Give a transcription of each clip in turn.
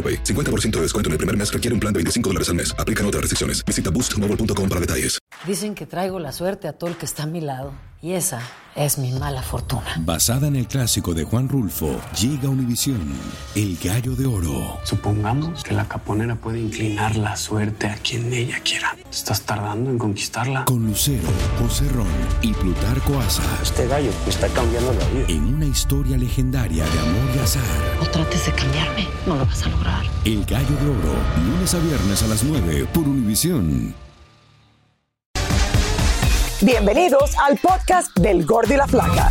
AroPay. 50% de descuento en el primer mes requiere un plan de 25 dólares al mes. Aplican otras restricciones. Visita boostmobile.com para detalles. Dicen que traigo la suerte a todo el que está a mi lado. Y esa es mi mala fortuna. Basada en el clásico de Juan Rulfo, llega Univisión, El Gallo de Oro. Supongamos que la caponera puede inclinar la suerte a quien ella quiera. ¿Estás tardando en conquistarla? Con Lucero, José Ron y Plutarco Asa. Este gallo está cambiando la vida. En una historia legendaria de amor y azar. No trates de cambiarme, no lo vas a lograr. El Gallo de Oro, lunes a viernes a las 9 por Univisión. Bienvenidos al podcast del Gordi y la Flaca.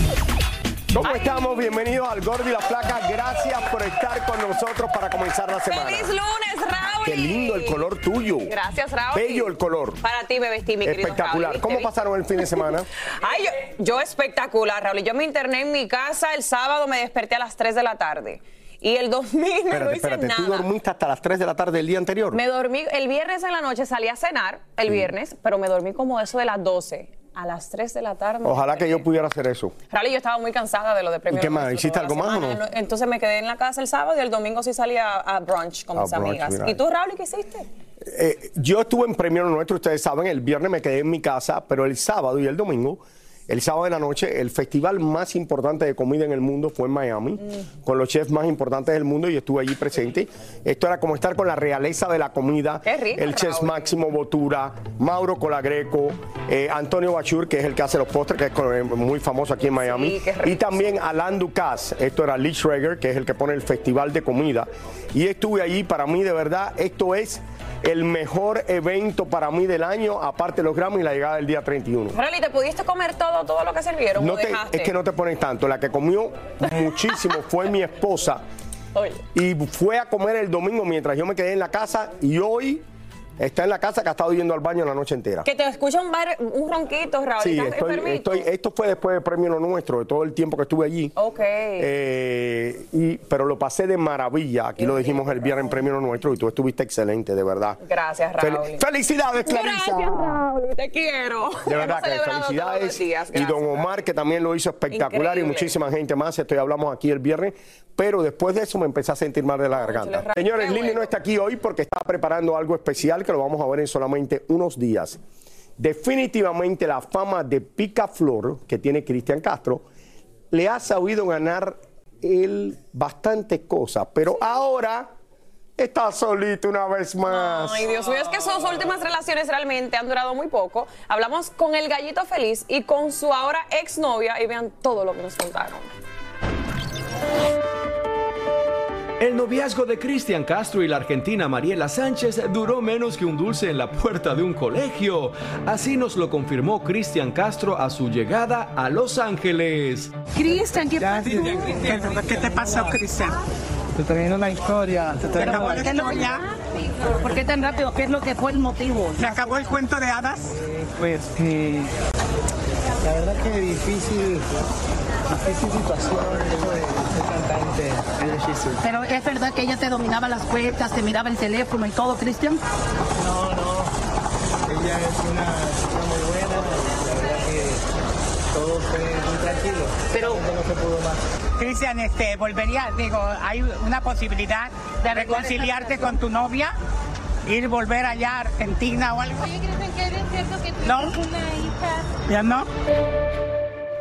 ¿Cómo estamos? Bienvenidos al Gordo y la Flaca. Gracias por estar con nosotros para comenzar la semana. ¡Feliz lunes, Raúl! Qué lindo el color tuyo. Gracias, Raúl. Bello el color. Para ti me vestí, mi querido Espectacular. Raúl. ¿Cómo ¿Viste? pasaron el fin de semana? Ay, yo, yo espectacular, Raúl. Yo me interné en mi casa el sábado, me desperté a las 3 de la tarde. Y el domingo no hice espérate. ¿Tú nada. dormiste hasta las 3 de la tarde del día anterior? Me dormí, el viernes en la noche salí a cenar, el viernes, pero me dormí como eso de las 12. A las 3 de la tarde. Ojalá que yo desperté. pudiera hacer eso. Raúl, yo estaba muy cansada de lo de premio. ¿Y qué más? ¿Hiciste algo más o no? Entonces me quedé en la casa el sábado y el domingo sí salí a, a brunch con A mis brunch, amigas. mira. ¿Y tú, Raúl, qué hiciste? Eh, yo estuve en Premio Nuestro, ustedes saben, el viernes me quedé en mi casa, pero el sábado y el domingo, el sábado de la noche, el festival más importante de comida en el mundo fue en Miami, Mm. con los chefs más importantes del mundo y estuve allí presente. Esto era como estar con la realeza de la comida, Qué rico, el chef Raúl. Máximo Botura, Mauro Colagreco, eh, Antonio Bachur, que es el que hace los postres, que es eh, muy famoso aquí en Miami, y también Alain Ducasse, esto era Lee Schrager, que es el que pone el festival de comida. Y estuve allí, para mí de verdad, esto es el mejor evento para mí del año, aparte de los Grammy y la llegada del día 31. Raúl, ¿y te pudiste comer todo, todo lo que sirvieron? No o te- dejaste? es que no te ponen tanto. La que comió muchísimo fue mi esposa. Oye. Y fue a comer el domingo mientras yo me quedé en la casa. Y hoy está en la casa que ha estado yendo al baño la noche entera. Que te escucha un, bar- un ronquito, Raúl. Sí, ¿Estás estoy, estoy- esto fue después del premio Nuestro, de todo el tiempo que estuve allí. Ok. Eh, y, pero lo pasé de maravilla. Aquí lo dijimos el viernes en Premio Nuestro y tú estuviste excelente, de verdad. Gracias, Fel- Raúl. ¡Felicidades, Clarisa! Gracias, Raúl. Te quiero. De verdad que felicidades. días. Y don Omar, que también lo hizo espectacular, y muchísima gente más. Esto ya hablamos aquí el viernes. Pero después de eso me empecé a sentir mal de la garganta. Señores, Lili no está aquí hoy porque está preparando algo especial que lo vamos a ver en solamente unos días. Definitivamente la fama de Picaflor que tiene Cristian Castro le ha sabido ganar él bastantes cosas, pero ahora está solito una vez más. Ay, Dios mío, es que sus últimas relaciones realmente han durado muy poco. Hablamos con el gallito feliz y con su ahora exnovia y vean todo lo que nos contaron. El noviazgo de Cristian Castro y la argentina Mariela Sánchez duró menos que un dulce en la puerta de un colegio. Así nos lo confirmó Cristian Castro a su llegada a Los Ángeles. Cristian, ¿qué pasó? ¿Qué te pasó, Cristian? Te terminó la historia. Te ¿Te terminó acabó la historia? ¿Por qué tan rápido? ¿Qué es lo que fue el motivo? ¿Se acabó el cuento de hadas? Pues que la verdad que difícil, difícil situación de cantante. Pero es verdad que ella te dominaba las puertas, te miraba el teléfono y todo, Cristian. No, no, ella es una chica muy buena, la verdad que todo fue muy tranquilo. Pero- no se pudo más. Cristian, este, volvería, digo, hay una posibilidad de reconciliarte con tu novia, ir volver allá a Argentina o algo. Oye, Cristian, ¿qué es cierto que tú No. tienes una hija? ¿Ya no?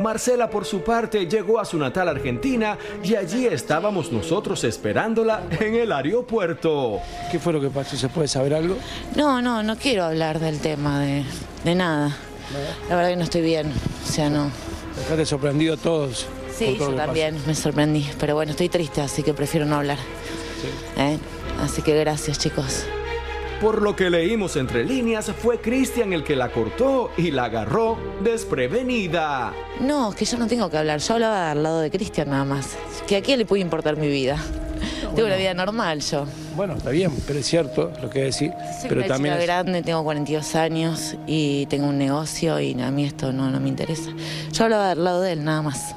Marcela, por su parte, llegó a su natal Argentina y allí estábamos nosotros esperándola en el aeropuerto. ¿Qué fue lo que pasó? ¿Se puede saber algo? No, no, no quiero hablar del tema de, de nada. La verdad que no estoy bien. O sea, no. Dejaste sorprendido a todos. Sí, todo yo también me sorprendí. Pero bueno, estoy triste, así que prefiero no hablar. ¿Eh? Así que gracias, chicos. Por lo que leímos entre líneas, fue Cristian el que la cortó y la agarró desprevenida. No, es que yo no tengo que hablar. Yo hablaba al lado de Cristian nada más. Que a quién le puede importar mi vida. Tengo una vida normal yo. Bueno, está bien, pero es cierto lo que decís. Soy Pero una también chica es- grande, tengo 42 años y tengo un negocio y a mí esto no, no me interesa. Yo hablaba al lado de él nada más.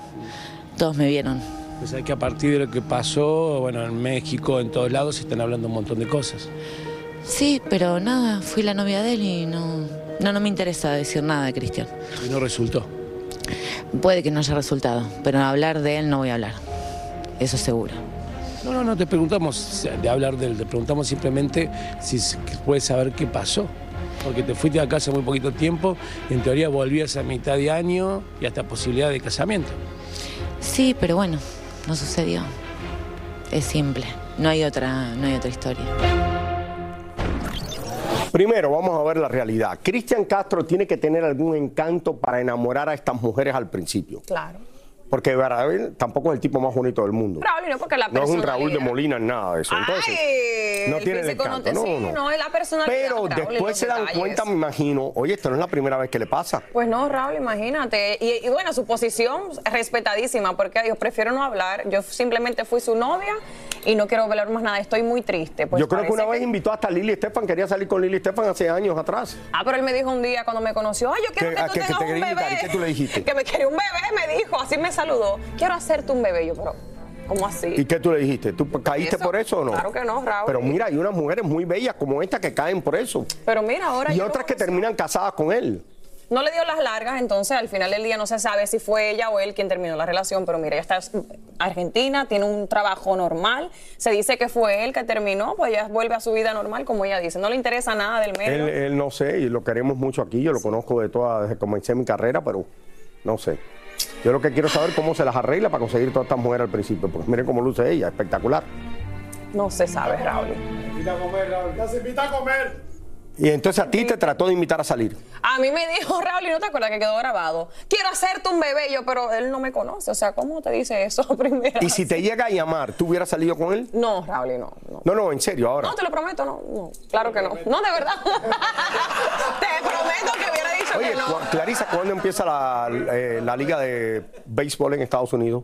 Todos me vieron. pues hay que a partir de lo que pasó, bueno, en México, en todos lados, se están hablando un montón de cosas. Sí, pero nada, fui la novia de él y no, no, no me interesa decir nada de Cristian. Y no resultó. Puede que no haya resultado, pero hablar de él no voy a hablar. Eso seguro. No, no, no te preguntamos de hablar de él, te preguntamos simplemente si puedes saber qué pasó. Porque te fuiste a casa muy poquito tiempo y en teoría volvías a mitad de año y hasta posibilidad de casamiento. Sí, pero bueno, no sucedió. Es simple. No hay otra, no hay otra historia. Primero, vamos a ver la realidad. Cristian Castro tiene que tener algún encanto para enamorar a estas mujeres al principio. Claro. Porque. Él tampoco es el tipo más bonito del mundo. No porque la No es un Raúl de Molina, nada de eso. Entonces, Ay, no tiene el encanto. No, sí, no. no, es la personalidad. Pero Raúl, después se dan cuenta, me imagino, oye, esto no es la primera vez que le pasa. Pues no, Raúl, imagínate. Y, y bueno, su posición es respetadísima, porque yo prefiero no hablar. Yo simplemente fui su novia y no quiero hablar más nada. Estoy muy triste. Pues Yo creo que una vez invitó hasta a Lili Estefan, quería salir con Lili Estefan hace años atrás. Ah, pero él me dijo un día cuando me conoció, ay, yo quiero ¿Qué- que, a tú que tengas te un bebé. ¿Y qué tú le dijiste? Que me quería un bebé, me dijo, así me saludó. Quiero hacerte un bebé. Yo, pero, ¿cómo así? ¿Y qué tú le dijiste? ¿Tú caíste Eso, por eso o no? claro que no, Raúl. Pero mira, hay unas mujeres muy bellas como esta que caen por eso. Pero mira, ahora Y otras que terminan casadas con él. no le dio las largas, entonces al final del día no se sabe si fue ella o él quien terminó la relación, pero mira, ella está en Argentina, tiene un trabajo normal, se dice que fue él que terminó, pues ella vuelve a su vida normal, como ella dice, no le interesa nada del medio. Él, él no sé, y lo queremos mucho aquí, yo lo conozco de toda, desde que comencé mi carrera, pero no sé. Yo lo que quiero saber es cómo se las arregla para conseguir todas estas mujeres al principio, porque miren cómo luce ella, espectacular. No se sabe, Raúl. Invita a comer, Raúl. Ya se invita a comer. Y entonces a ti te trató de invitar a salir. A mí me dijo Raúl, y no te acuerdas que quedó grabado, quiero hacerte un bebé, yo, pero él no me conoce, o sea, ¿cómo te dice eso primero? Y si te llega a llamar, ¿tú hubieras salido con él? No, Raúl, no, no. No, no, en serio, ahora. No, te lo prometo, no, no, claro que no. No, de verdad. te prometo que hubiera dicho Oye, Clarisa, ¿cuándo empieza la, eh, la liga de béisbol en Estados Unidos?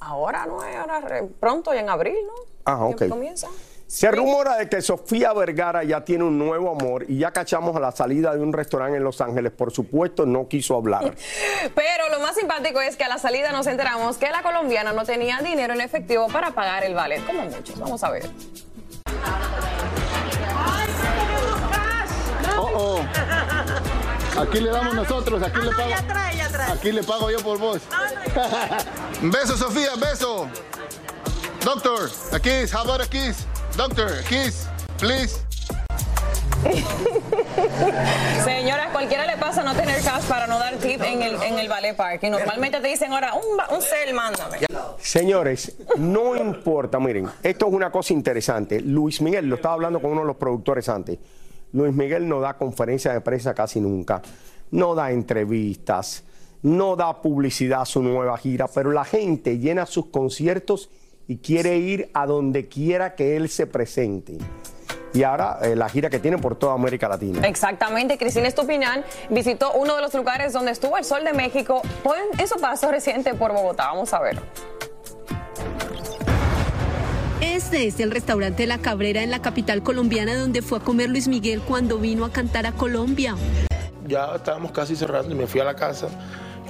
Ahora no es, ahora pronto, ya en abril, ¿no? Ah, ok. Comienza. Se rumora de que Sofía Vergara ya tiene un nuevo amor y ya cachamos a la salida de un restaurante en Los Ángeles. Por supuesto, no quiso hablar. Pero lo más simpático es que a la salida nos enteramos que la colombiana no tenía dinero en efectivo para pagar el ballet, como muchos. Vamos a ver. Aquí le damos nosotros, aquí le pago. Aquí le pago yo por vos. beso, Sofía, beso. Doctor, a kiss, how about a kiss? Doctor, a kiss, please. Señora, cualquiera le pasa no tener cash para no dar tip en el, en el ballet park. Y normalmente te dicen ahora, un, un cel, mándame. Señores, no importa, miren, esto es una cosa interesante. Luis Miguel, lo estaba hablando con uno de los productores antes. Luis Miguel no da conferencias de prensa casi nunca, no da entrevistas, no da publicidad a su nueva gira, pero la gente llena sus conciertos y quiere ir a donde quiera que él se presente. Y ahora eh, la gira que tiene por toda América Latina. Exactamente, Cristina Estupiñán visitó uno de los lugares donde estuvo el Sol de México en su paso reciente por Bogotá. Vamos a ver. Este es el restaurante La Cabrera en la capital colombiana donde fue a comer Luis Miguel cuando vino a cantar a Colombia. Ya estábamos casi cerrando y me fui a la casa.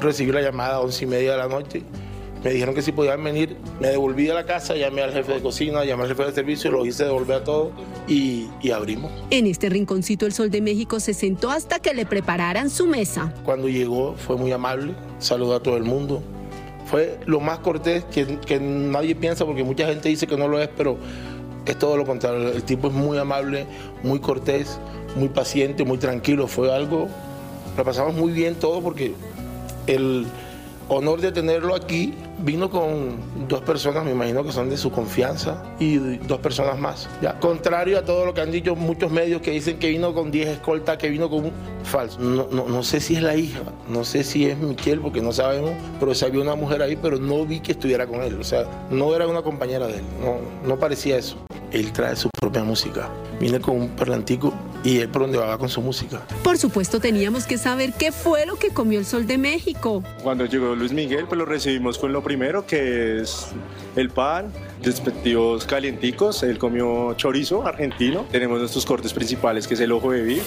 Recibí la llamada a once y media de la noche. Me dijeron que si podían venir. Me devolví a la casa, llamé al jefe de cocina, llamé al jefe de servicio, lo hice devolver a todo y, y abrimos. En este rinconcito el Sol de México se sentó hasta que le prepararan su mesa. Cuando llegó fue muy amable, saludó a todo el mundo. Fue lo más cortés que, nadie piensa porque mucha gente dice que no lo es, pero es todo lo contrario. El tipo es muy amable, muy cortés, muy paciente, muy tranquilo. Fue algo, lo pasamos muy bien todo porque el honor de tenerlo aquí vino con dos personas, me imagino que son de su confianza, y dos personas más. Contrario a todo lo que han dicho muchos medios que dicen que vino con 10 escoltas, que vino con un falso. No, no, no sé si es la hija, no sé si es Miquel, porque no sabemos, pero se había una mujer ahí, pero no vi que estuviera con él. O sea, no era una compañera de él, no, no parecía eso. Él trae su propia música. Viene con un parlantico y él por donde va con su música. Por supuesto, teníamos que saber qué fue lo que comió el sol de México. Cuando llegó Luis Miguel, pues lo recibimos con lo primero, que es el pan, respectivos calienticos. Él comió chorizo argentino. Tenemos nuestros cortes principales, que es el ojo de beef,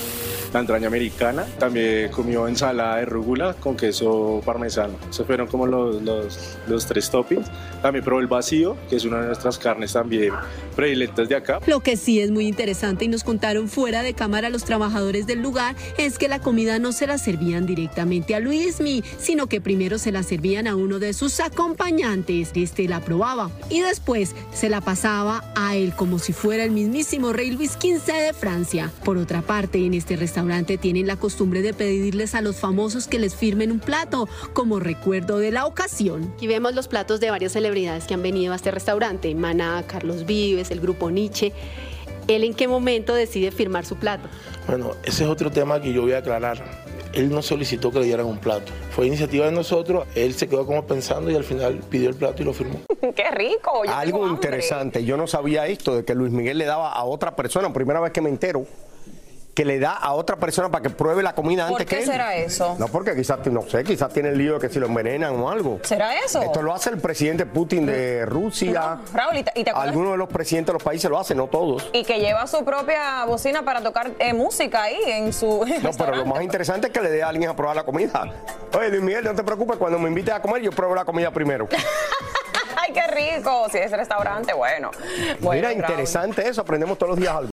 la entraña americana. También comió ensalada de rúgula con queso parmesano. Esos fueron como los, los, los tres toppings. También probó el vacío, que es una de nuestras carnes también predilectas de acá. Lo que sí es muy interesante y nos contaron fuera de cámara los trabajadores del lugar es que la comida no se la servían directamente a Luismi, sino que primero se la servían a uno de sus acompañantes. Este la probaba y después se la pasaba a él como si fuera el mismísimo rey Luis XV de Francia. Por otra parte, en este restaurante tienen la costumbre de pedirles a los famosos que les firmen un plato como recuerdo de la ocasión. Aquí vemos los platos de varias celebridades que han venido a este restaurante, Maná, Carlos Vives, el grupo Nietzsche. ¿Él en qué momento decide firmar su plato? Bueno, ese es otro tema que yo voy a aclarar. Él no solicitó que le dieran un plato. Fue iniciativa de nosotros, él se quedó como pensando y al final pidió el plato y lo firmó. ¡Qué rico! yo Algo interesante, yo no sabía esto de que Luis Miguel le daba a otra persona, primera vez que me entero, que le da a otra persona para que pruebe la comida ¿Por antes que qué él. será eso? No, porque quizás, no sé, quizás tiene el lío de que si lo envenenan o algo. ¿Será eso? Esto lo hace el presidente Putin de Rusia. Raúl, ¿y te, y te acuerdas? Algunos de los presidentes de los países lo hacen, no todos. Y que lleva su propia bocina para tocar eh, música ahí en su No, pero lo más interesante es que le dé a alguien a probar la comida. Oye, Luis Miguel, no te preocupes, cuando me invites a comer, yo pruebo la comida primero. ¡Ay, qué rico! Si es restaurante, bueno. Bueno, Mira, Raúl. interesante eso, aprendemos todos los días algo.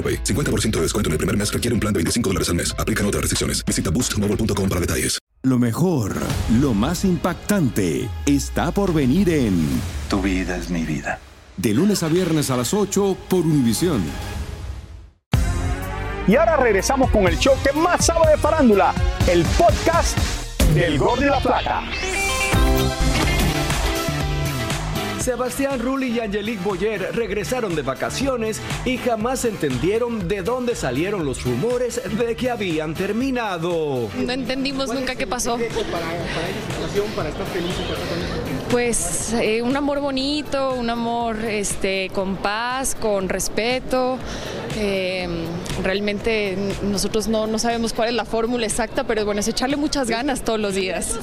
AroPay. 50% de descuento en el primer mes requiere un plan de 25 dólares al mes. Aplican otras restricciones. Visita boostmobile.com para detalles. Lo mejor, lo más impactante, está por venir en Tu vida es mi vida. De lunes a viernes a las 8 por Univisión. Y ahora regresamos con el show que más sabe de farándula, el podcast del Gordo y la Plata. Sebastián Rulli y Angelique Boyer regresaron de vacaciones y jamás entendieron de dónde salieron los rumores de que habían terminado. No entendimos nunca qué pasó. Pues eh, un amor bonito, un amor este, con paz, con respeto. Eh, realmente nosotros no, no sabemos cuál es la fórmula exacta, pero bueno, es echarle muchas ganas todos los días.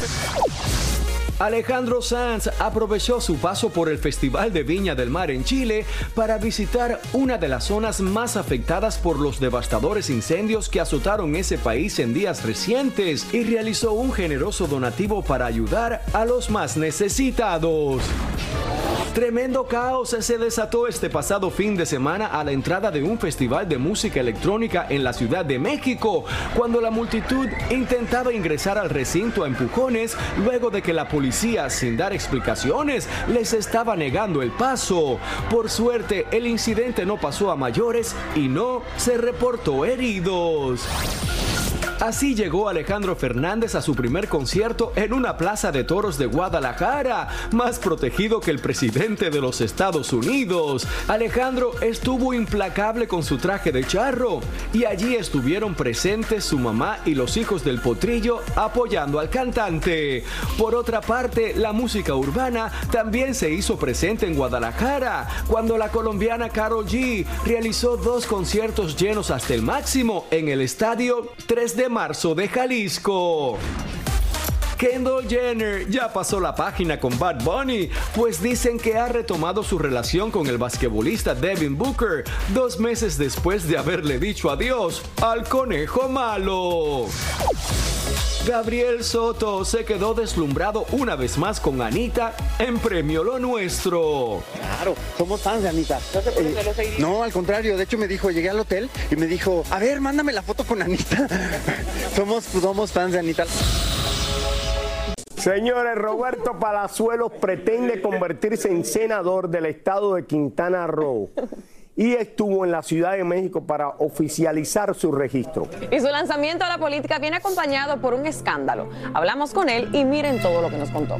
Alejandro Sanz aprovechó su paso por el Festival de Viña del Mar en Chile para visitar una de las zonas más afectadas por los devastadores incendios que azotaron ese país en días recientes y realizó un generoso donativo para ayudar a los más necesitados. Tremendo caos se desató este pasado fin de semana a la entrada de un festival de música electrónica en la Ciudad de México, cuando la multitud intentaba ingresar al recinto a empujones luego de que la policía, sin dar explicaciones, les estaba negando el paso. Por suerte, el incidente no pasó a mayores y no se reportó heridos. Así llegó Alejandro Fernández a su primer concierto en una plaza de toros de Guadalajara, más protegido que el presidente de los Estados Unidos. Alejandro estuvo implacable con su traje de charro y allí estuvieron presentes su mamá y los hijos del potrillo apoyando al cantante. Por otra parte, la música urbana también se hizo presente en Guadalajara cuando la colombiana Carol G realizó dos conciertos llenos hasta el máximo en el estadio 3 de marzo de Jalisco. Kendall Jenner ya pasó la página con Bad Bunny, pues dicen que ha retomado su relación con el basquetbolista Devin Booker dos meses después de haberle dicho adiós al conejo malo. Gabriel Soto se quedó deslumbrado una vez más con Anita en Premio Lo Nuestro. Claro, somos fans de Anita. Eh, no, al contrario, de hecho me dijo, llegué al hotel y me dijo, a ver, mándame la foto con Anita. somos, somos fans de Anita. Señores, Roberto Palazuelos pretende convertirse en senador del estado de Quintana Roo y estuvo en la Ciudad de México para oficializar su registro. Y su lanzamiento a la política viene acompañado por un escándalo. Hablamos con él y miren todo lo que nos contó.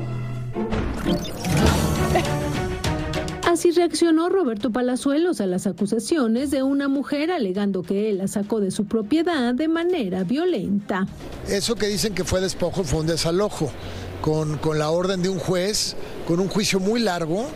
Así reaccionó Roberto Palazuelos a las acusaciones de una mujer alegando que él la sacó de su propiedad de manera violenta. Eso que dicen que fue despojo fue un desalojo con, con la orden de un juez, con un juicio muy largo,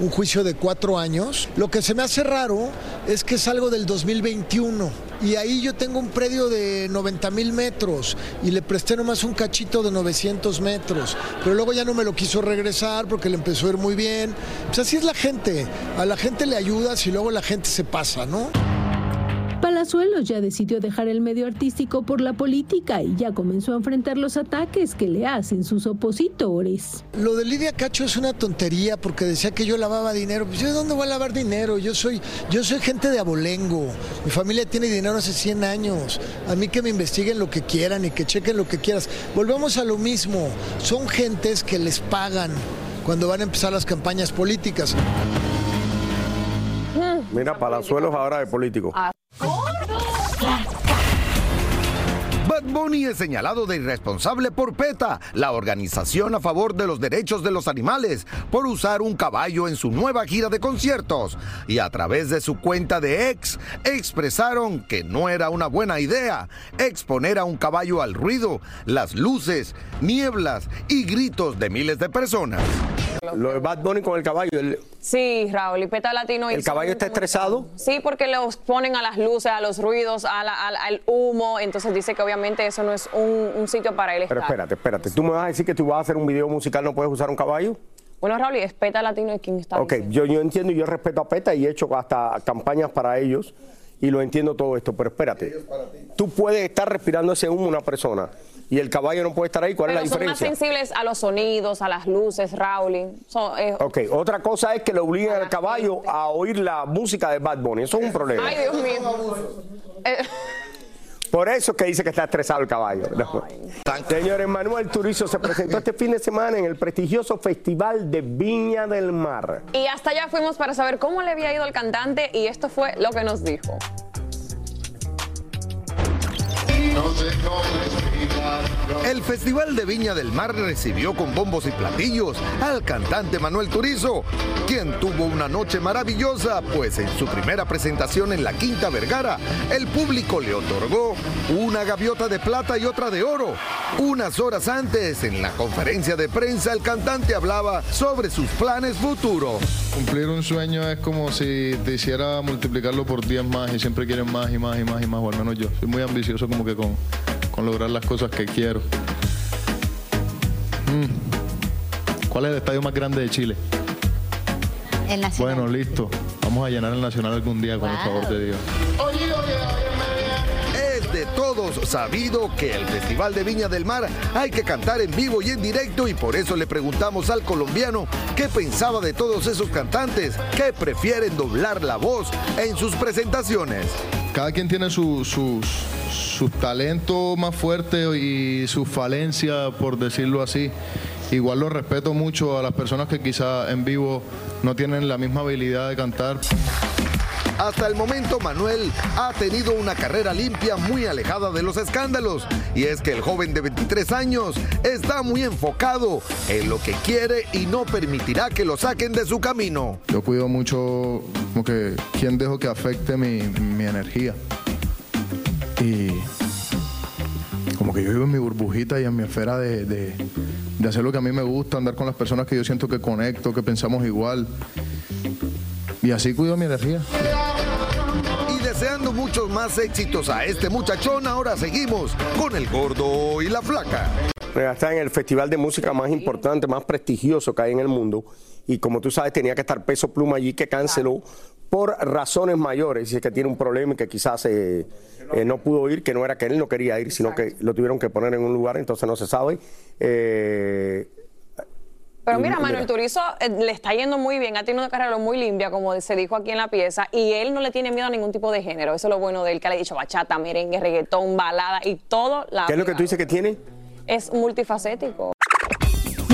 un juicio de cuatro años. Lo que se me hace raro es que es algo del 2021 y ahí yo tengo un predio de 90 mil metros y le presté nomás un cachito de 900 metros, pero luego ya no me lo quiso regresar porque le empezó a ir muy bien. Pues así es la gente, a la gente le ayudas y luego la gente se pasa, ¿no? Palazuelos ya decidió dejar el medio artístico por la política y ya comenzó a enfrentar los ataques que le hacen sus opositores. Lo de Lidia Cacho es una tontería porque decía que yo lavaba dinero. Pues yo de dónde voy a lavar dinero? Yo soy, yo soy gente de abolengo. Mi familia tiene dinero hace 100 años. A mí que me investiguen lo que quieran y que chequen lo que quieras. Volvemos a lo mismo. Son gentes que les pagan cuando van a empezar las campañas políticas. Mira, Palazuelos ahora de político. Bunny es señalado de irresponsable por PETA, la organización a favor de los derechos de los animales, por usar un caballo en su nueva gira de conciertos. Y a través de su cuenta de ex, expresaron que no era una buena idea exponer a un caballo al ruido, las luces, nieblas y gritos de miles de personas. Lo de Bad Bunny con el caballo. el- Sí, Raúl, y Peta Latino. ¿El caballo está estresado? Sí, porque los ponen a las luces, a los ruidos, a la- al, al humo. Entonces dice que obviamente eso no es un, un sitio para él Pero estar. espérate, espérate. ¿Tú me vas a decir que tú vas a hacer un video musical no puedes usar un caballo? Bueno, Raúl, y es Peta Latino y quien está Ok, yo, yo entiendo y yo respeto a PETA y he hecho hasta campañas para ellos y lo entiendo todo esto, pero espérate. Tú puedes estar respirando ese humo una persona y el caballo no puede estar ahí. ¿Cuál Pero es la son más diferencia? sensibles a los sonidos, a las luces, Raúl. Son, eh, Ok, otra cosa es que le obliguen al caballo a oír la música de Bad Bunny. Eso es un problema. Ay, Dios mío. Por eso es que dice que está estresado el caballo. No. Señores, Manuel Turizo se presentó este fin de semana en el prestigioso Festival de Viña del Mar. y hasta allá fuimos para saber cómo le había ido al cantante y esto fue lo que nos dijo. El Festival de Viña del Mar recibió con bombos y platillos al cantante Manuel Turizo, quien tuvo una noche maravillosa, pues en su primera presentación en la Quinta Vergara, el público le otorgó una gaviota de plata y otra de oro. Unas horas antes, en la conferencia de prensa, el cantante hablaba sobre sus planes futuros. Cumplir un sueño es como si te hiciera multiplicarlo por 10 más y siempre quieren más y más y más y más, o al menos yo. Soy muy ambicioso como que con, con lograr las cosas que quiero. Mm. ¿Cuál es el estadio más grande de Chile? El Nacional. Bueno, listo. Vamos a llenar el Nacional algún día con el favor de Dios. Es de todo hemos sabido que el Festival de Viña del Mar hay que cantar en vivo y en directo y por eso le preguntamos al colombiano qué pensaba de todos esos cantantes que prefieren doblar la voz en sus presentaciones. Cada quien tiene su, sus, su talento más fuerte y su falencia, por decirlo así. Igual lo respeto mucho a las personas que quizá en vivo no tienen la misma habilidad de cantar. Hasta el momento Manuel ha tenido una carrera limpia muy alejada de los escándalos. Y es que el joven de 23 años está muy enfocado en lo que quiere y no permitirá que lo saquen de su camino. Yo cuido mucho como que quién dejo que afecte mi, mi energía. Y como que yo vivo en mi burbujita y en mi esfera de, de, de hacer lo que a mí me gusta, andar con las personas que yo siento que conecto, que pensamos igual. Y así cuido mi energía. Y deseando muchos más éxitos a este muchachón, ahora seguimos con el gordo y la flaca. Está en el festival de música más importante, más prestigioso que hay en el mundo. Y como tú sabes, tenía que estar Peso Pluma allí, que canceló por razones mayores. Dice que tiene un problema y que quizás eh, eh, no pudo ir, que no era que él no quería ir, sino que lo tuvieron que poner en un lugar, entonces no se sabe. Eh, Pero mira, y Manuel Turizo eh, le está yendo muy bien, ha tenido una carrera muy limpia, como se dijo aquí en la pieza, y él no le tiene miedo a ningún tipo de género. Eso es lo bueno de él, que le ha dicho bachata, merengue, reggaetón, balada y todo. La ¿Qué es lo que tú dices que tiene? Es multifacético.